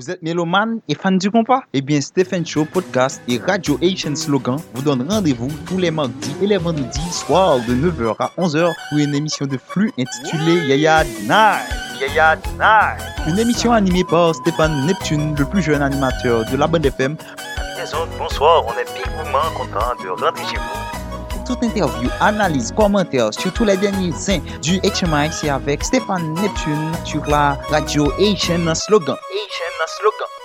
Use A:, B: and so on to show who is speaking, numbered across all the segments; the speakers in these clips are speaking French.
A: Vous êtes mélomane et fan du compas? Eh bien, Stephen Show Podcast et Radio Asian Slogan vous donnent rendez-vous tous les mardis et les vendredis soirs de 9h à 11h pour une émission de flux intitulée Yaya Night. Yaya Night. Une émission animée par Stéphane Neptune, le plus jeune animateur de la bande FM.
B: bonsoir, on est content de rentrer chez vous.
A: toute interview, analyse, commentaires sur tous les derniers ans du HMI, c'est avec Stéphane Neptune sur la radio HN Slogan.
B: HN Slogan.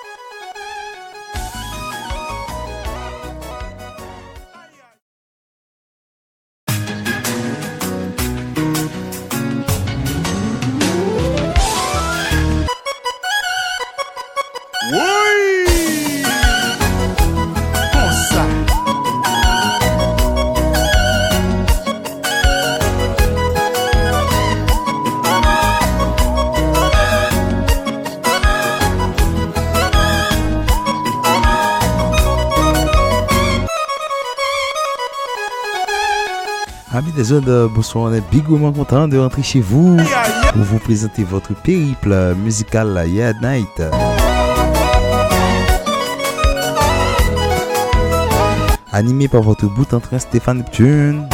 C: Bonsoir, on est bigouement content de rentrer chez vous pour vous présenter votre périple musical Yeah Night. Animé par votre bout en train Stéphane Neptune.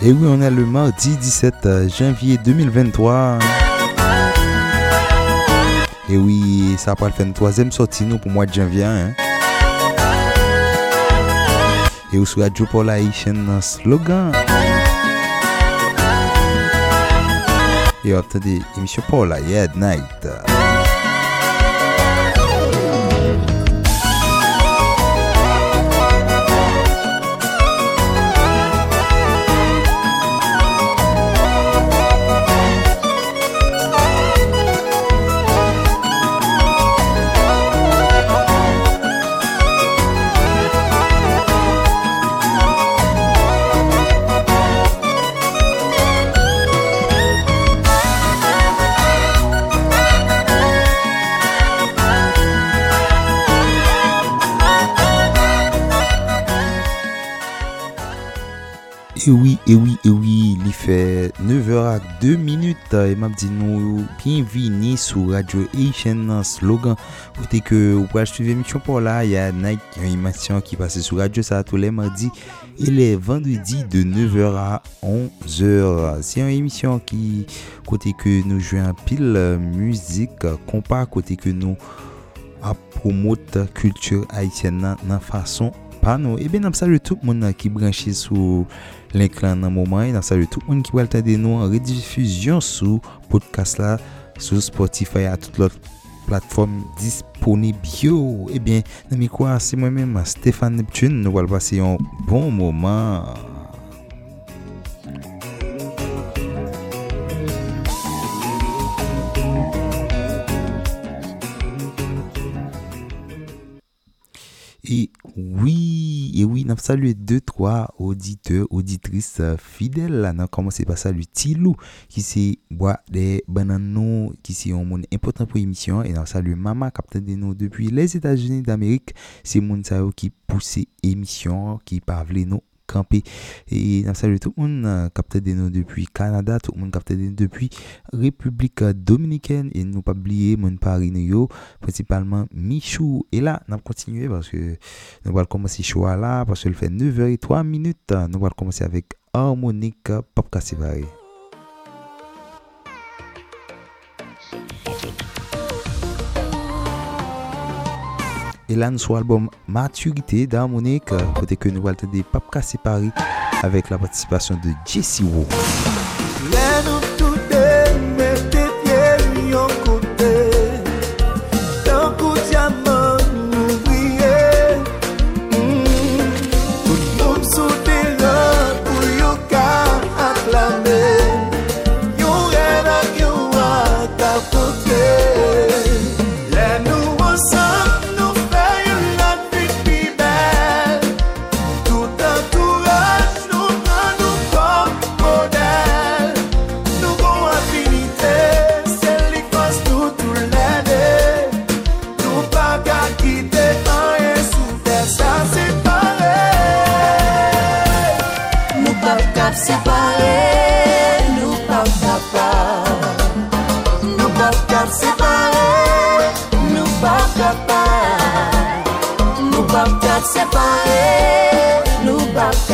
C: Et oui, on est le mardi 17 janvier 2023. Et oui, ça va faire une troisième sortie nous pour le mois de janvier. Hein? Et vous sur Radio Paul Haïtien slogan. Et attendez, émission Paul Haïtien Night. Ewi, ewi, ewi, li fe 9h ak 2 minute E map di nou, bienvini sou Radio Haitien nan slogan. Pote ke ou pral suive misyon por la Ya Nike yon imasyon ki pase sou radio sa tou le mardi E le vendredi de 9h a 11h Se yon emisyon ki kote ke nou jwe an pil Muzik, kompa kote ke nou ap promote kultur Haitien nan, nan fason Pano, ebe nam sa le tout moun ki euh, branche sou Link lan nan mouman, nan salye tout moun ki wèl tade nou an redifuzyon sou podcast la, sou Spotify a tout lot platform disponib yo. Ebyen, nan mi kwa, se mwen men ma Stéphane Neptune, nou wèl pase yon bon mouman. E Oui, et oui, nous saluons deux, trois auditeurs, auditrices euh, fidèles. Nous commençons par saluer Tilou, qui s'est boit des bananes, qui s'est un monde important pour l'émission. Et nous saluons Mama, capitaine de nous depuis les États-Unis d'Amérique. C'est monde qui pousse l'émission, qui parle nous Et nous saluons tout le monde capté de nous depuis Canada, tout le monde capté de nous depuis République Dominicaine. Et nous pas oublier mon Paris New principalement Michou. Et là, nous continuer parce que nous allons commencer choix là, parce qu'il fait 9h03 minutes. Nous allons commencer avec Harmonique Pop. Et là, sommes l'album Maturité d'Harmonique, côté que nous allons des Cassé Paris avec la participation de Jesse Wu.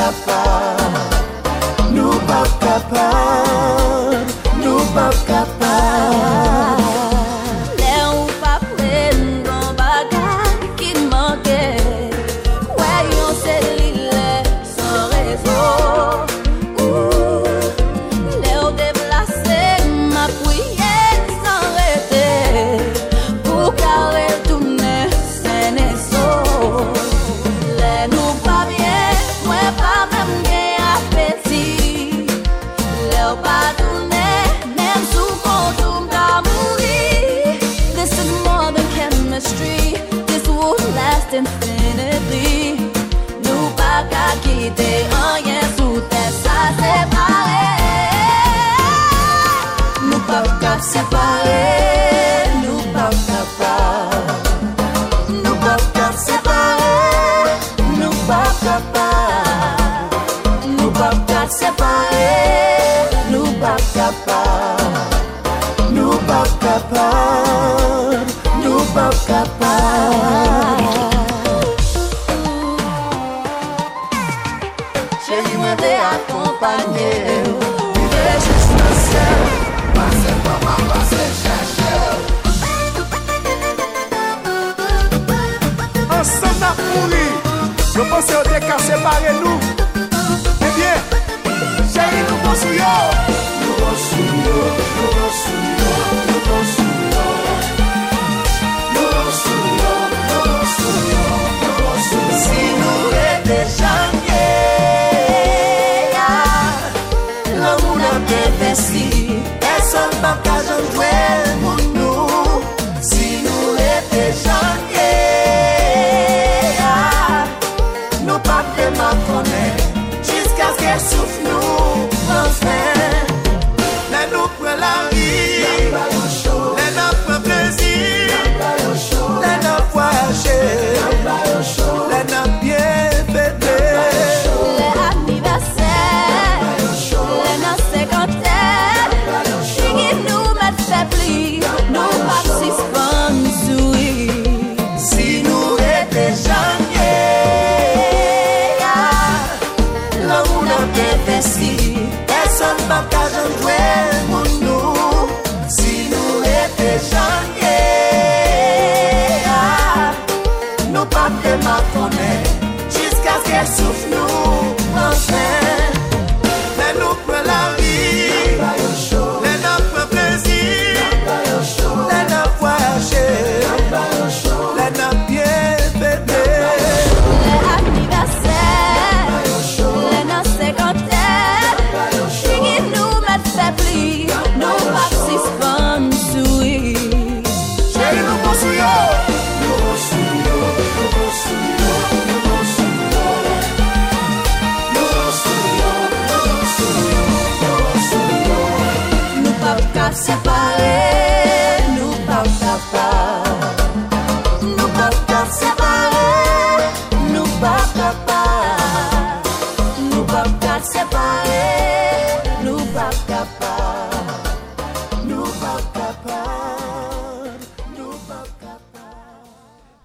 D: kapab Nou pa kapab of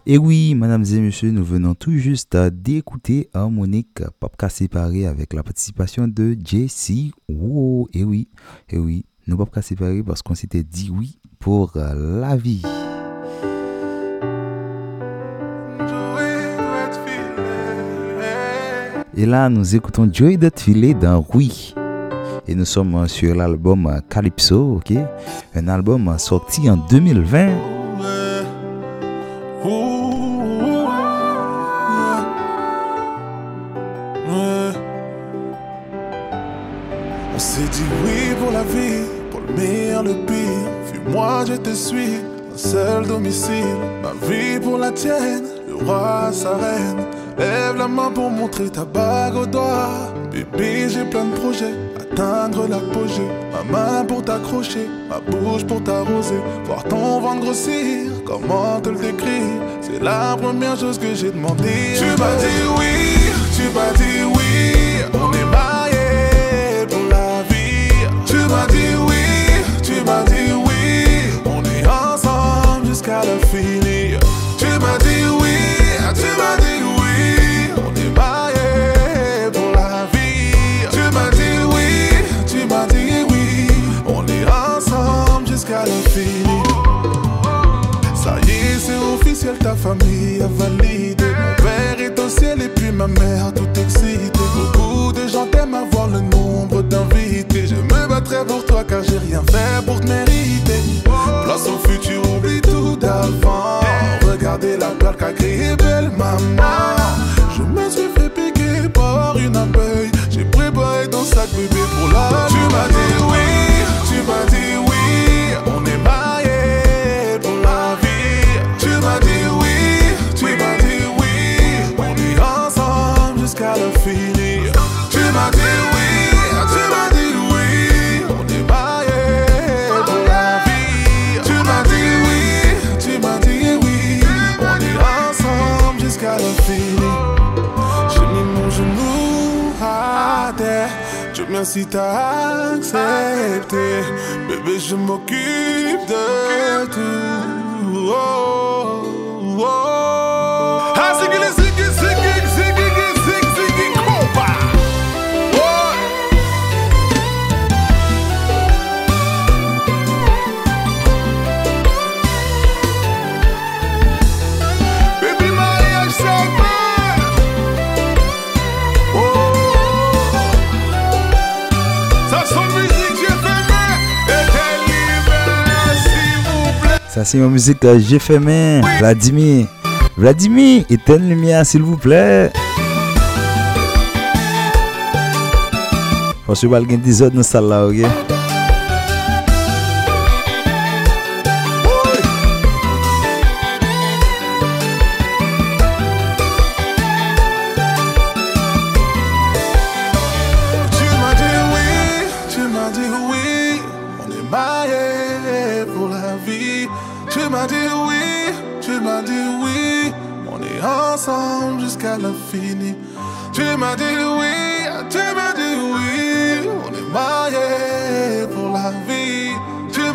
C: Et oui, mesdames et messieurs, nous venons tout juste d'écouter Harmonique Popka séparé avec la participation de JC. Wow, et oui, et oui, nous Popka séparé parce qu'on s'était dit oui pour euh, la vie. Et là, nous écoutons Joy Dotfilé dans Oui. Et nous sommes sur l'album Calypso, ok? Un album sorti en 2020.
E: s'est dit oui pour la vie, pour le meilleur, le pire. Fuis-moi, je te suis, un seul domicile. Ma vie pour la tienne, le roi, sa reine. Lève la main pour montrer ta bague au doigt. Bébé, j'ai plein de projets, atteindre l'apogée. Ma main pour t'accrocher, ma bouche pour t'arroser. Voir ton ventre grossir, comment te le décrire? C'est la première chose que j'ai demandé. Tu m'as dit oui, tu m'as dit oui.
F: A validé. Mon père est au ciel et puis ma mère tout excitée. Beaucoup de gens t'aiment avoir le nombre d'invités. Je me battrai pour toi car j'ai rien fait pour te mériter. Place au futur, oublie tout d'avant. Regardez la plaque qu'a créé belle maman. Ça
C: c'est ma musique euh, J'ai fait main. Vladimir. Vladimir, éteins la lumière s'il vous plaît. Faut que je vais 10 heures dans la salle là, ok?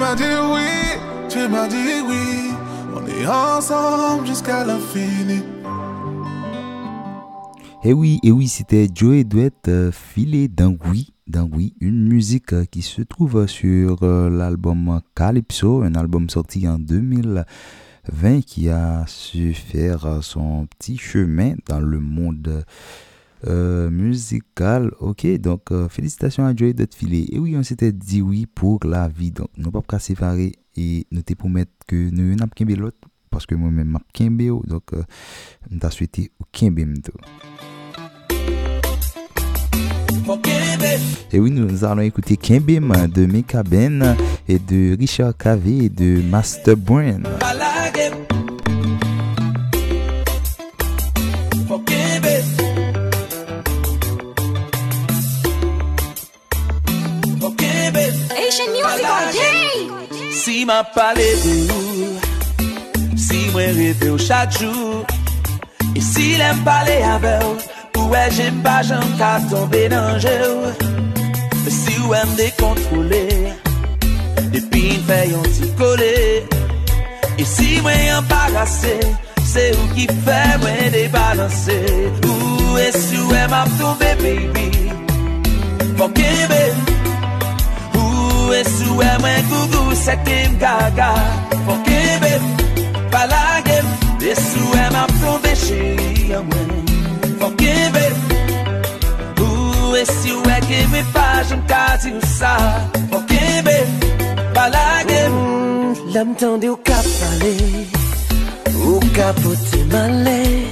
F: M'as dit oui, m'as dit oui.
C: Et oui, et oui, c'était Joey Duet euh, Filet d'Angui. D'Angui, une musique euh, qui se trouve sur euh, l'album Calypso, un album sorti en 2020 qui a su faire euh, son petit chemin dans le monde Euh, musical. Ok, donc euh, félicitations à Joy d'être filé. Et oui, on s'était dit oui pour la vie. Donc, nous pas qu'à séparer et nous te promettre que nous n'avons qu'un l'autre parce que moi-même, m'a qu'un Donc, euh, on t'a souhaité aucun tout. Et oui, nous allons écouter Kimbim de Mika Ben et de Richard Cave et de Master Brain.
G: Christian music all day
H: Si ma pale de ou Si mwen rete ou chak jou E si lem pale ave ou Ou e jem pa jem ka tombe nan danje ou e Si ou em de kontrole Depi n fè yon ti kole E si mwen yon parase Se ou ki fè mwen de balanse Ou e si ou em ap tombe baby Fokebe ou e sou e mwen gougou setim gaga. Fokke bem, palage, e sou e mwen plombe cheri a mwen Fokke bem, ou e sou e ke mwen fajan kazi ou sa. Fokke bem, palage
I: La mtande ou kap pale, ou kapote male.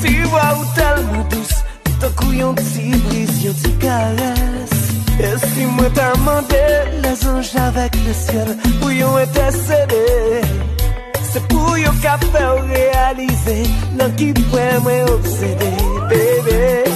I: Si wa ou tal mou dous, ou tan kou yon ti bris, yon ti kares. Et si moi t'as les anges avec le ciel, pour yon intercéder. C'est pour qu'a fait réaliser, non qui pourrait moi obséder, bébé.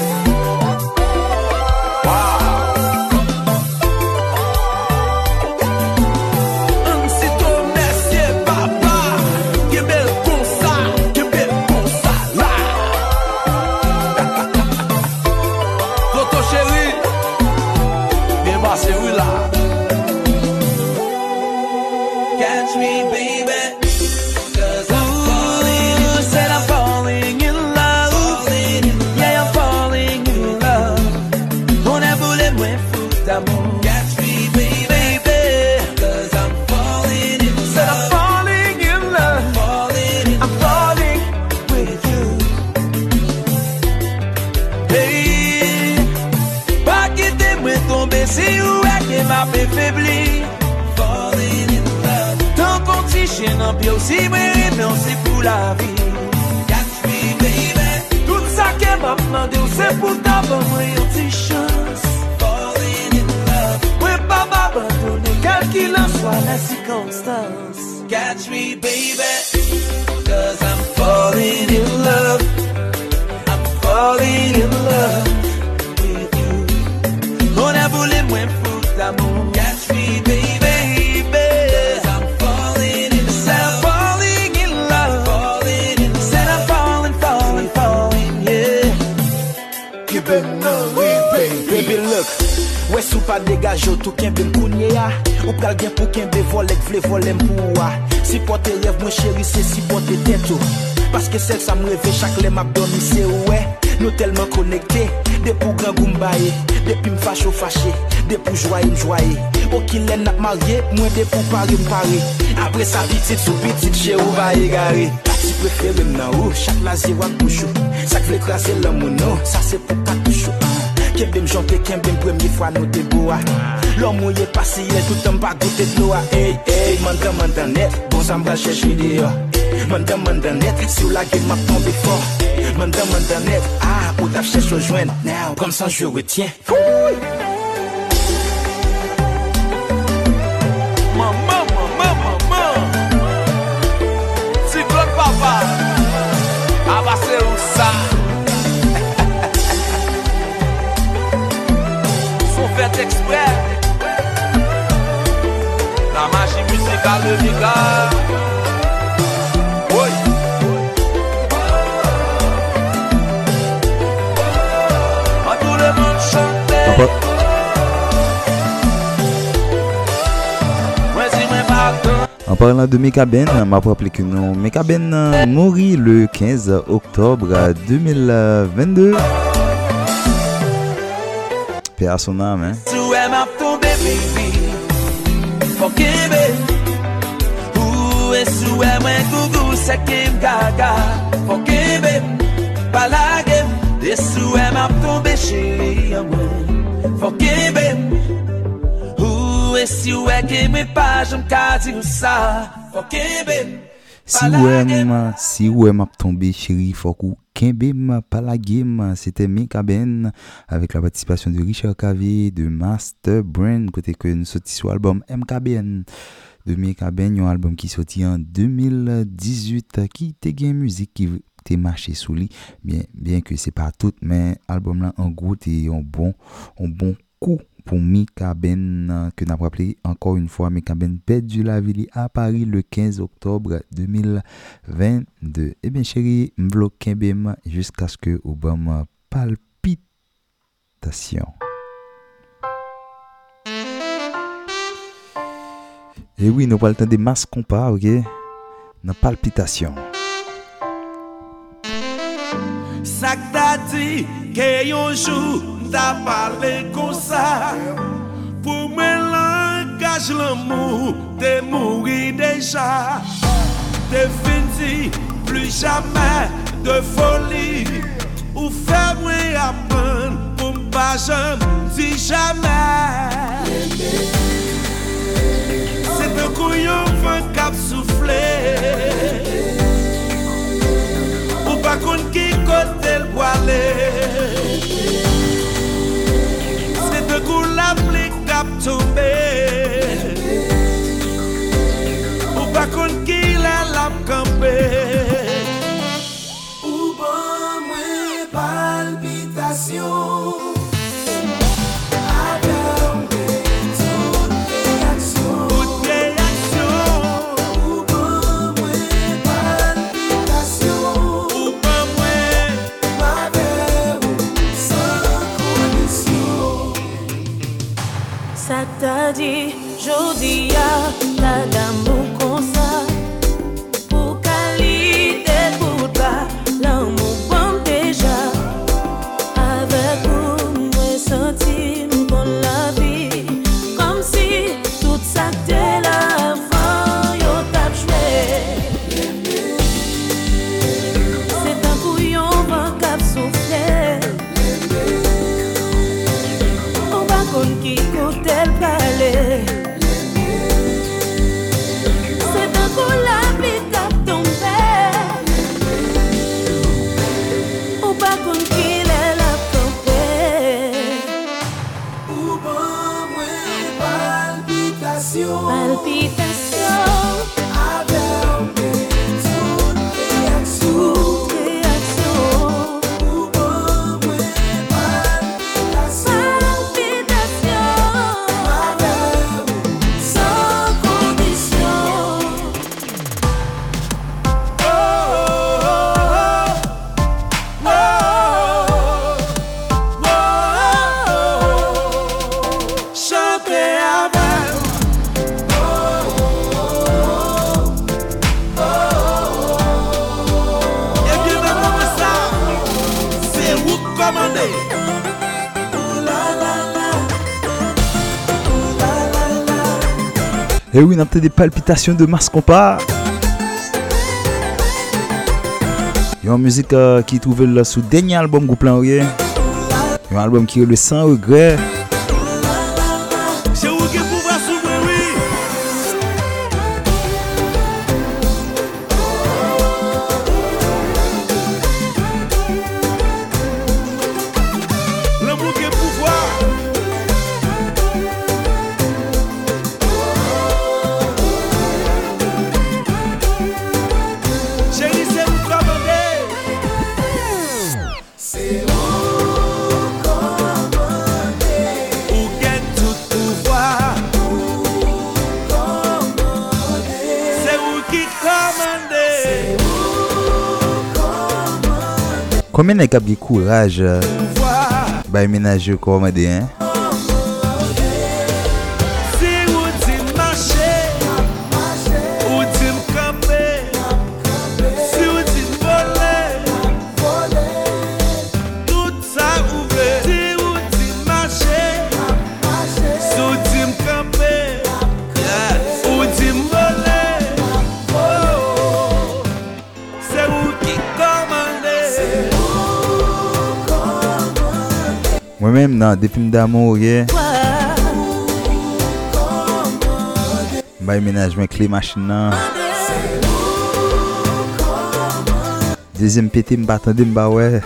H: Si mwen reme ou se pou la vi Catch me baby. Tout sa ke map mande ou se pou ta ban mwen yon ti chans Falling in love. Mwen pa ma bandone Kel ki lan swa la sikonstans Catch me baby. Cause I'm falling in love. I'm falling in love With you. Mwen a
J: voule mwen foute amon Degaj yo tou kenbe m kounye ya. Ou pral gen pou kenbe volek vle volem pou wa. Si pote rev mwen cheri se si pote teto Paske sel sa m reve chak lem ap domi se ouwe Nou telman konekte De pou gran goun baye. Depi m fache ou fache De pou jwaye m jwaye. Ou ki len ap marye Mwen de pou pare m pare. Apre sa pitit sou pitit che ou baye gare Si prefere m nan ou Chak la zi wak mouchou. Sak vle krasi lan mounou Sa se pou katouchou Kembe m jante, kembe m premye fwa nou te boa. Lò mouye ye pasiye, toutan pa goute dloa Ey, ey, mandan mandan net, bon zan bral chèche video. Mandan mandan net, si ou la gen map tombe fò Mandan mandan net, ah, ou taf chèche rejoen Now, kom san je retien
H: Fouy Maman fait exprès. La magie musicale de Mika Oui. Tout le monde
C: En parlant de Meka Ben, m'a rappelé que non, Meka Ben euh, mourit le 15 octobre 2022. Pe a son nan men.
H: Sou e ma fombe bibi. Fokebe Ou e sou e mwen kougou sekim gaga. Fokebe Palage. E sou e ma fombe chiri mwen. Fokebe Ou e sou e kemi paj mkadi ou sa. Fokebe
C: Si e wè map e tombe cheri fokou Palagé m'a c'était Meka Ben avec la participation de Richard Cavé de Master Brand côté que nous sorti sur l'album MKBN de Meka Ben un album qui sorti en 2018 euh, qui était gain musique qui t'est marché sous lui bien bien que c'est pas tout mais album là en gros t'es un bon un bon coup pour Mika Ben euh, que n'a rappelé encore une fois Mika Ben perdu la vie à Paris le 15 octobre 2022 et bien chéri m'vlo jusqu'à ce que Obama palpitation. Et oui nous temps des masses compas ok? Dans palpitation
H: ke yon jou ta pale kon sa Pou mwen langaj l'amou te mouri deja Te fin di plus jamais de folie. Ou fe mwen apan pou mpa jam di jamais. Se te kouyon fan kap soufle pa kon ki kote l wale Se te kou la pli kap tombe
K: Et
C: oui, on a peut-être des palpitations de Mars Compas. Il y a une musique euh, qui est trouvée sous le dernier album Groupe Lanrier. Un album qui est le sans regret. Kome ne kap ge kouraj
K: Bay
C: menaj yo komade, hein? Mwen menm nan depim d'amou ye. Bay menajmen kli machin nan. Dezem peti mba tande mba we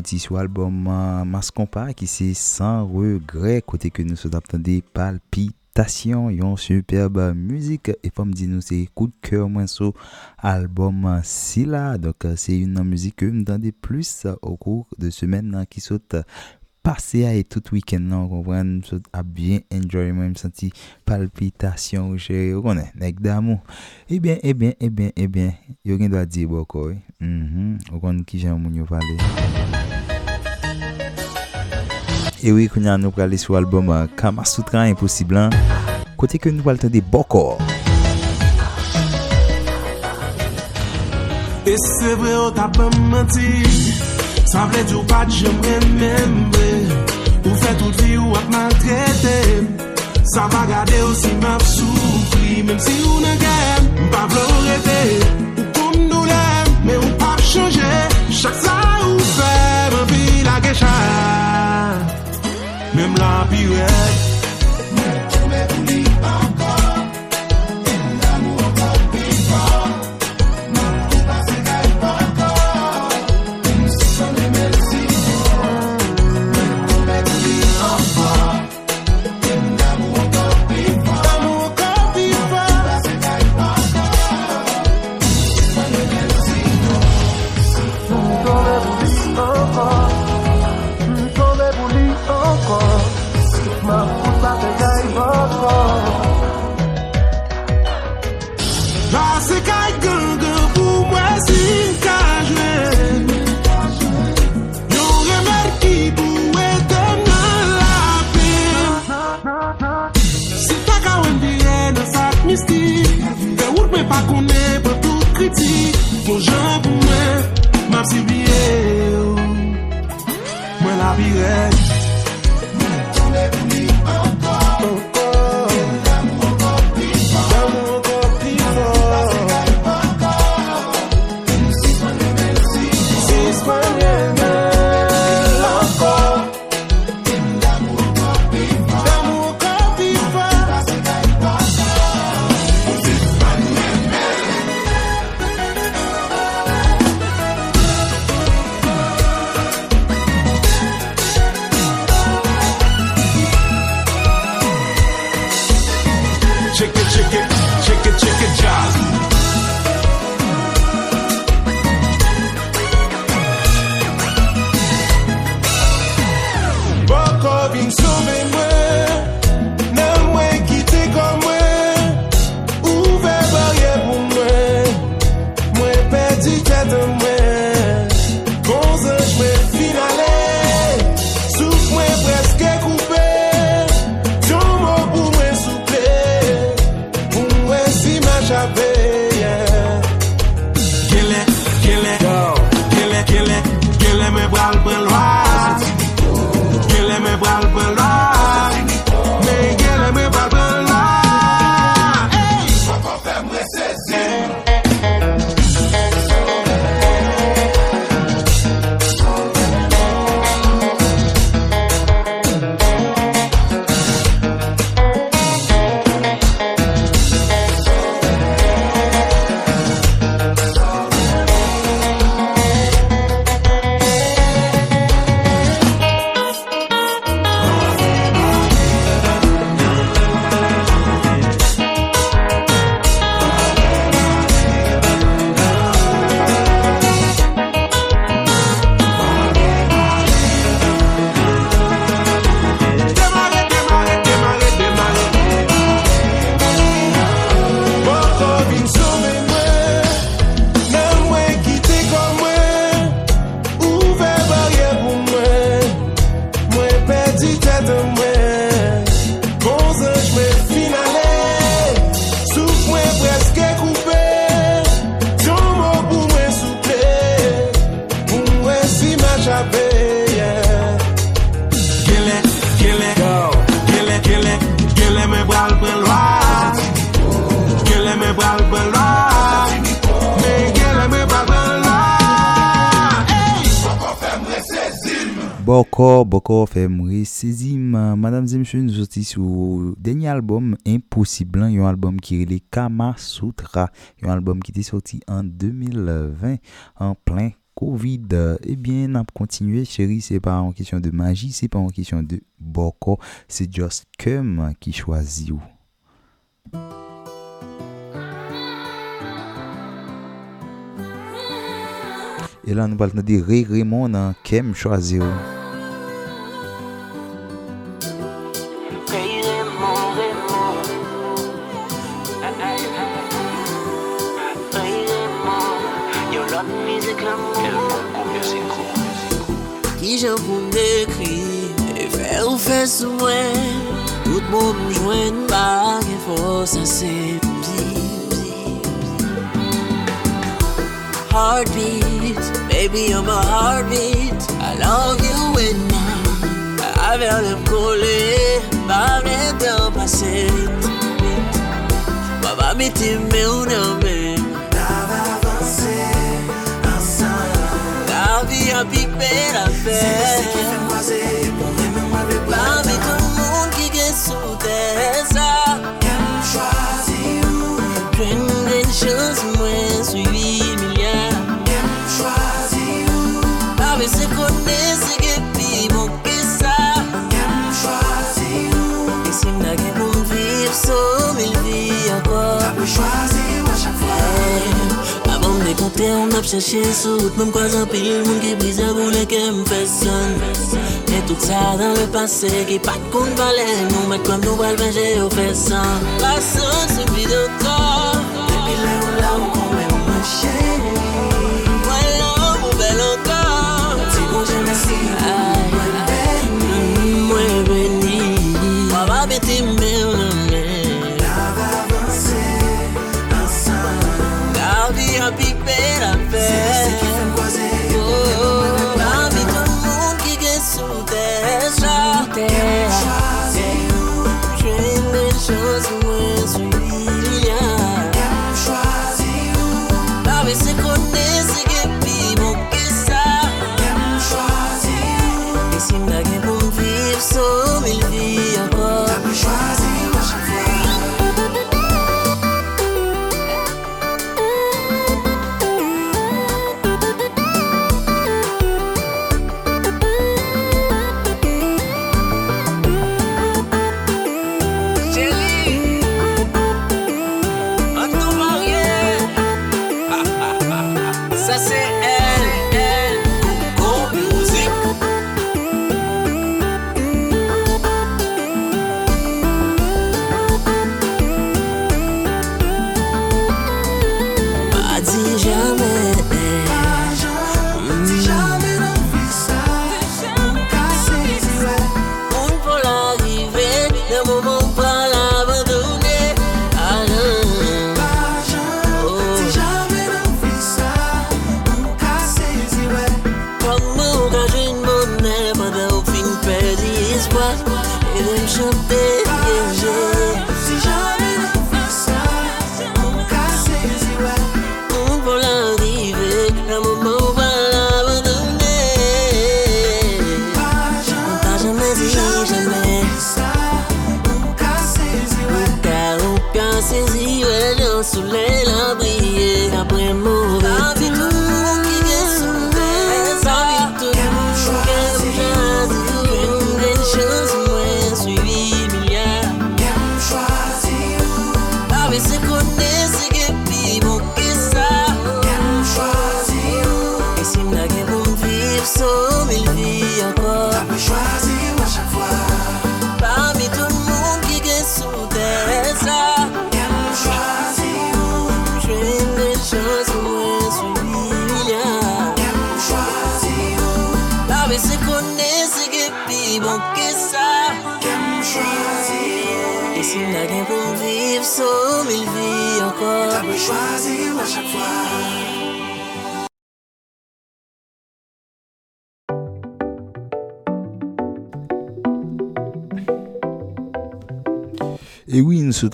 C: sommes sur l'album euh, Mas Compa qui c'est sans regret, côté que nous sommes des palpitations, une superbe musique. Et pour me dire, nous c'est coup de cœur, moi, sur album euh, si là. Donc, euh, c'est une musique que nous entendez plus au cours de semaine euh, qui pase a e tout week-end nan, konpwen, msot ap bien enjoy mwen, msanti palpitasyon ou chè, ou konen, nek damou. Ebyen, eh ebyen, eh ebyen, eh ebyen, yo gen do a di bo koy, mm -hmm. ou konen ki jan moun yo pale. Ewi, konen nou prale sou albom euh, Kama Sutra Imposiblan, kote ke nou pal tande bokor.
F: E se bre o tapan mati, Sa vle di ou pat jem remembe Ou fe tout vi ou ap maltrete. Sa va gade ou si map soufri Mem si ou ne gen, mpa vle ou rete. Ou koum nou lem, me ou pap chanje. Chak sa ou fe, mwen pi la gecha. Mem la pi wet be there. Boko
C: fè mre sezim. Madame Zemchou nou soti sou denye album Impossible, yon album ki rele Kama Sutra, yon album ki te soti an 2020 an plein Covid. Ebyen, nap kontinue, chéri, se pa an kisyon de magi, se pa an kisyon de boko, se just kem ki chwazi ou. E la nou pal nan di Ray Raymond kem chwazi ou.
L: je pou m'ekri E fè ou fè souwen Tout moun m'jwen Par gen fòs asè Heartbeat, baby you're my heartbeat. I love you and now Avè lèm kolè Pa mè dèm pasè Baba mi ti mè ou nan mè yon pik pe la fe Se mwen se ki fe mwaze monte, an ap chache soute. Mwen kwa zan pil moun ki brize goule ke m feson E tout sa dan le pase ki pat kon vale. Nou met kwa m nou wal venje yo feson Pasan sou video kor. Depi le ou la ou kon men mwen chè. Mwen la ou pou bel ankor. Ti bon jè mersi era ver. So mil vi ankor Ta pou chwazi ou a chak fwa
C: Et oui, nous sommes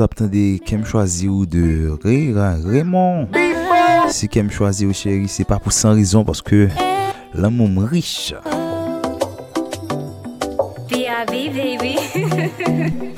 C: Kem choisi de Rira Raymond. Si Kem choisi ou chérie, c'est pas pour sans raison parce que l'amour riche.
M: Baby.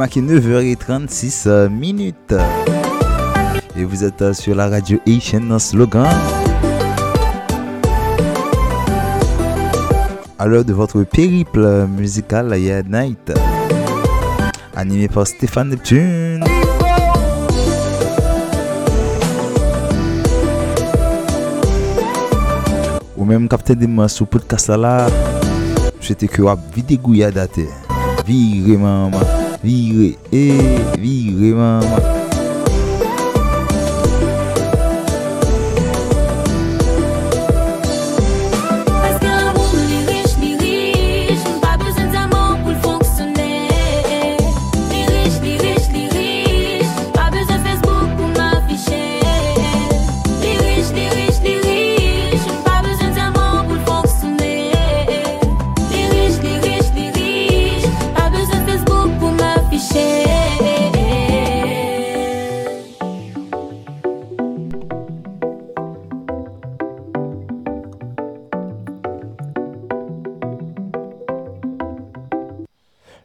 C: marqué 9h36 minutes. Et vous êtes euh, sur la radio Asian Slogan. À l'heure de votre périple musical Yeah Night. Animé par Stéphane Neptune. Ou même capté des mains sur podcast là. C'était que wap vide gouya date. Vire maman. vire, e vire maman.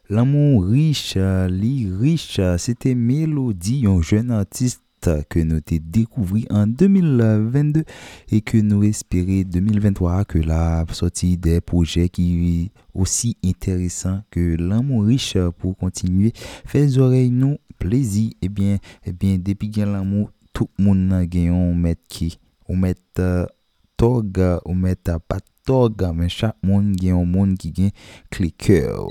M: L'amour riche, li riche,
C: c'était Mélodie, un jeune artiste que nous t'ai découvert en 2022 et que nous espérons 2023 que la sortie des projets qui aussi intéressants que l'amour riche pour continuer faire oreilles nous plaisir. Et eh bien et eh bien depuis gain l'amour tout le monde a gagné. Met qui? On met euh, tog on met euh, pas tog mais chaque monde gagne un monde qui gagne cliqueur.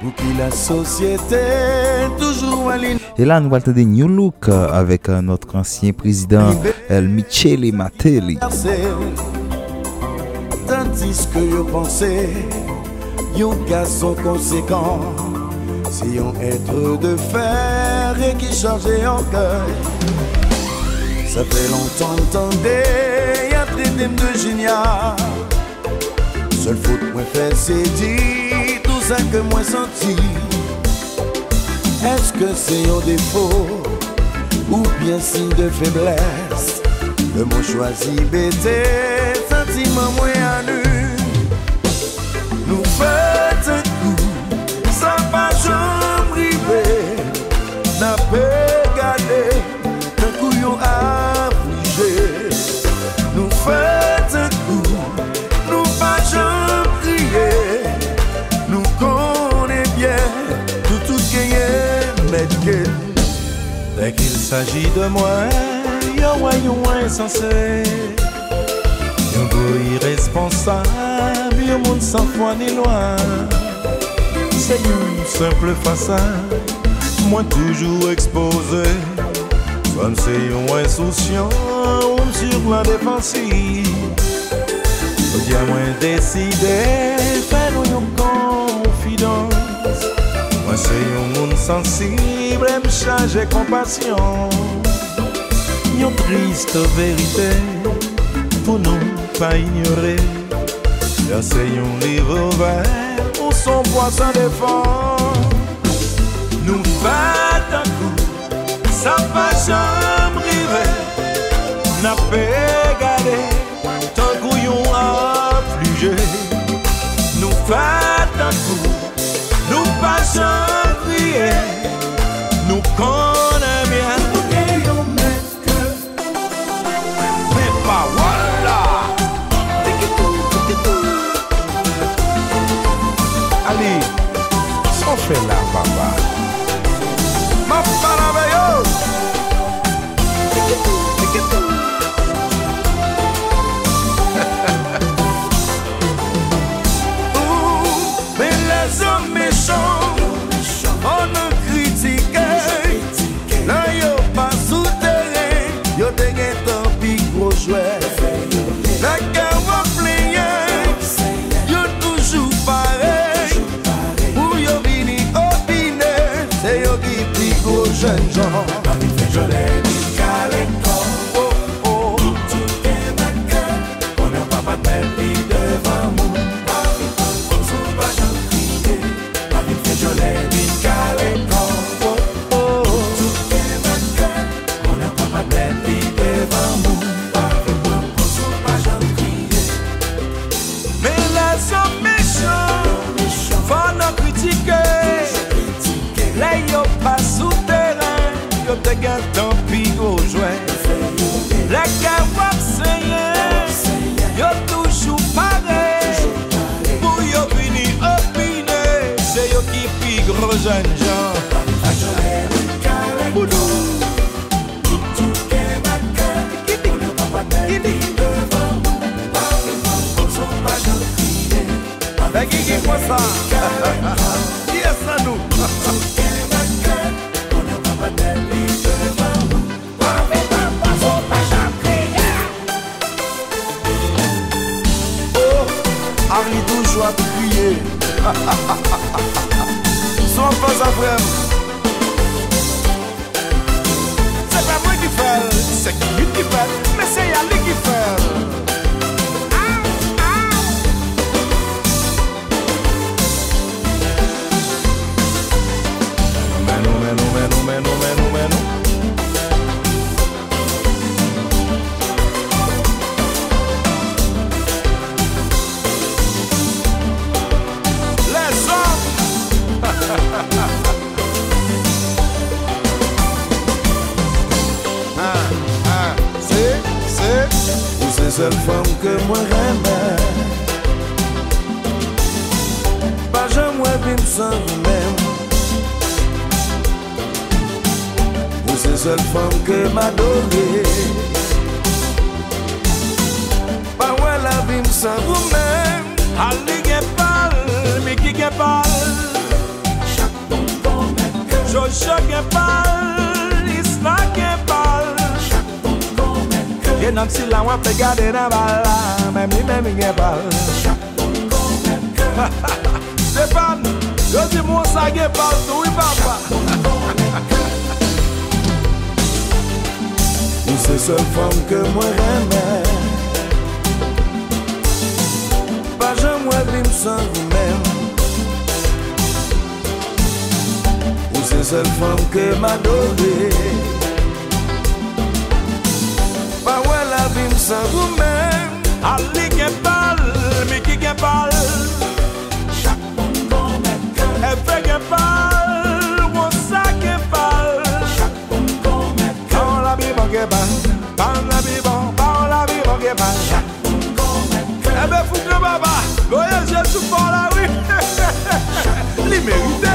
C: Et là, nous allons entendre New Look euh, avec euh, notre ancien président El Michele Matteli.
N: Tandis que yo pensé Yon garçon conséquent Si yon être de fer Et qui changeait en cœur. Ça fait longtemps m'tendais Y'a traité de génial. Seul faute moi fait c'est dit sa ke mwen santi Eske se yon defo Ou bien si de febles Le mwen chwazi bete Santiman mwen anu Nou fe Dès qu'il s'agit de moi, yo voyons insensé. Yon go irresponsable, yon monde sans foi ni loi. C'est une simple façade, moi toujours exposé. Comme c'est yon insouciant, ou sur la défensive. Ou bien moins décidé, faire yon confidence. Mwen se yon moun sensible m chaje kompasyon Yon triste verite pou nou pa ignore Mwen se yon livre ouver ou son poasan defan Nou fat an kou sa pa chanm rive Na pe gade tan kou yon afluje Nou fat an kou Nou pa jan kriye Nou konen bien. Ou gen yon meske Mè pa wala Teke tou, teke tou Ali, s'on fè la papa and joy. sol fom ke ma donye Pa wè la vim san vou men Al li gen pal, mi ki gen pal Chak ton ton men ke Jojo gen pal, isla gen pal Chak ton ton men ke Gen am si la wap e gade nan bala Mem li men mi gen pal Chak ton ton men ke Stepan, yo di moun sa gen pal tou i papa se sol fom ke mwen reme Pa jan mwen bim san vou men Ou se sol fom ke m'adore Pa wè la bim san vou men Ali gen pal, mi ki gen pal Parla vivan, parla vivan gen pa Ebe foute le baba Goye jesou pou la wik Li merite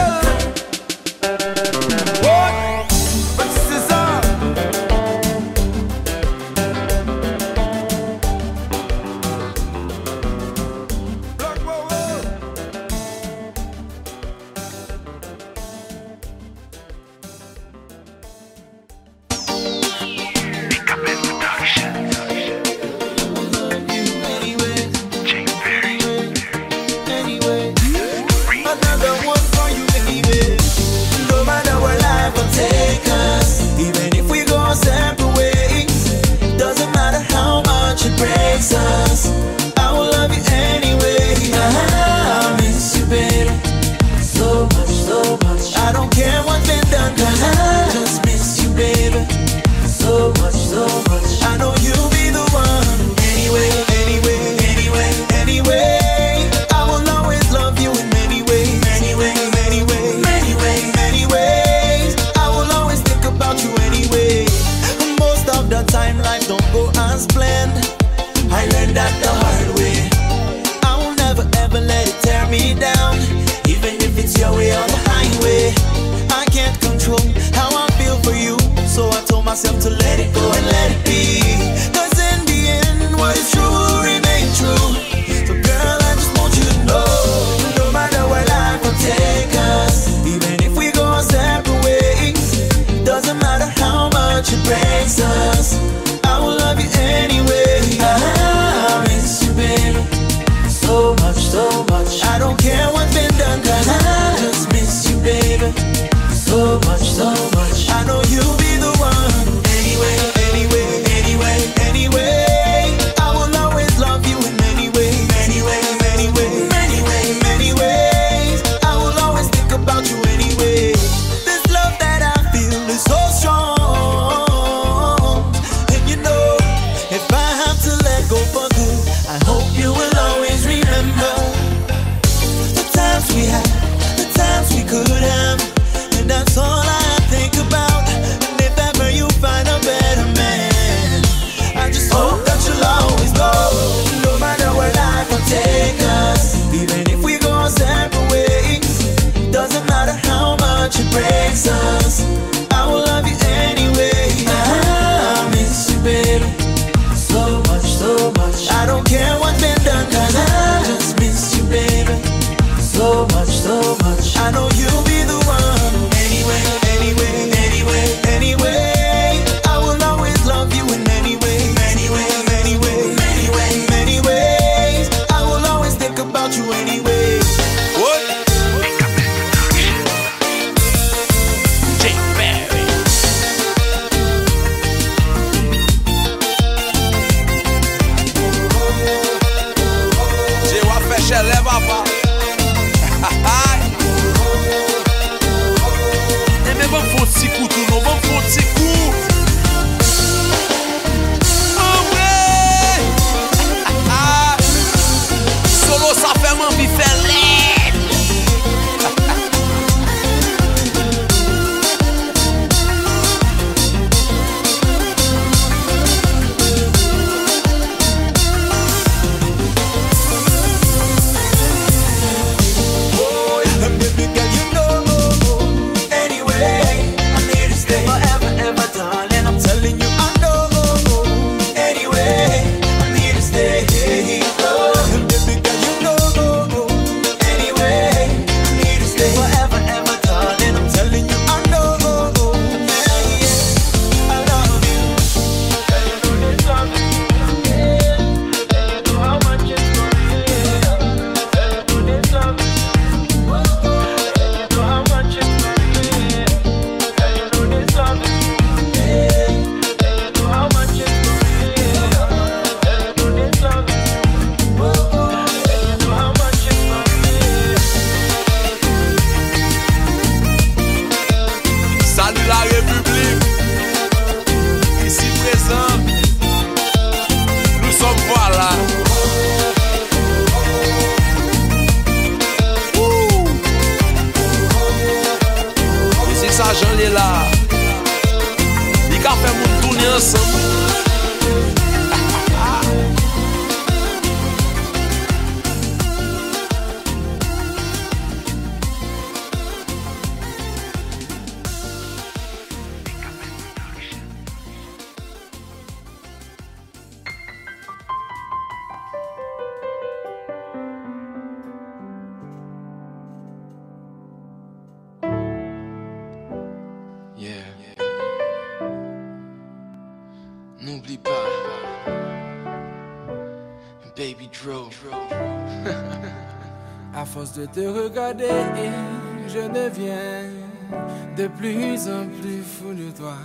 F: de plus en plus fou de toi.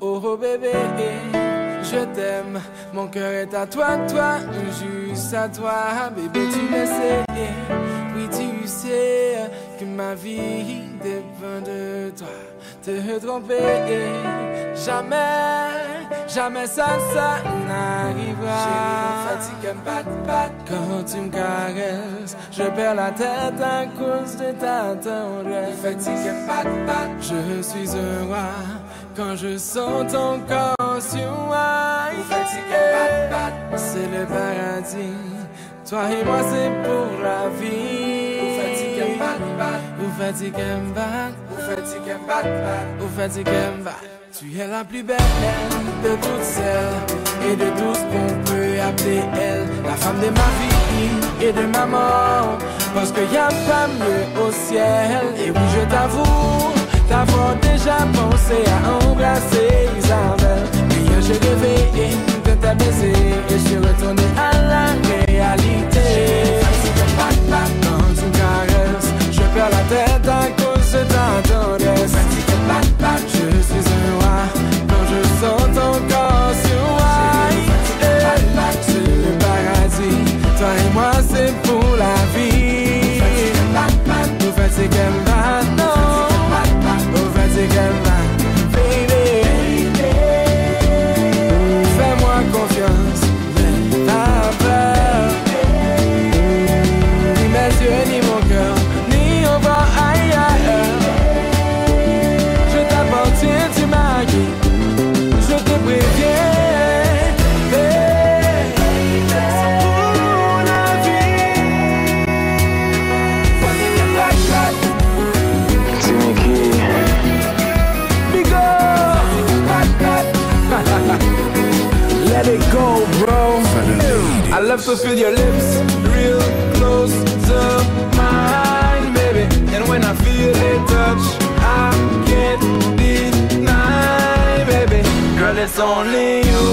F: Oh, oh, bébé, je t'aime, mon cœur est à toi, toi, juste à toi, bébé, tu le sais. Oui, tu sais que ma vie dépend de toi. Te tromper, jamais, jamais ça, ça n'arrivera quand tu me caresses. Je perds la tête à cause de ta tendresse. Je suis heureux quand je sens ton corps sur moi. C'est le paradis. Toi et moi c'est pour la vie. Fatigue. Tu es la plus belle de toutes celles et de tout ce qu'on peut appeler elle. La femme de ma vie et de ma mort. Parce qu'il n'y a pas mieux au ciel. Et oui, je t'avoue, d'avoir déjà pensé à embrasser Isabelle. Mais j'ai rêvé de te baiser et je suis retourné à la réalité. Quand tu me caresses, je perds la tête
O: it's only you.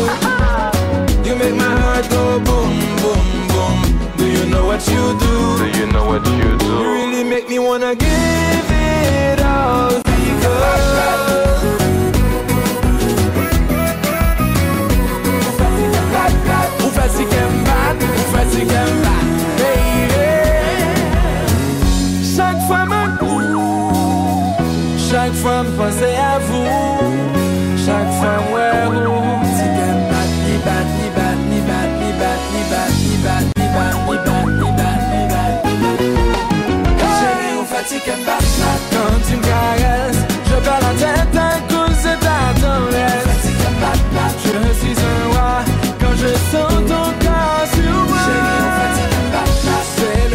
O: You make my heart go boom, boom, boom. Do you know what you do? Do you know what you do? You really make me wanna give it all because.
F: Fatigué m'bat, Chaque fois me chaque fois me penser à vous, chaque fois m'bat, quand tu me caresses, je perds la tête je suis un roi quand je sens ton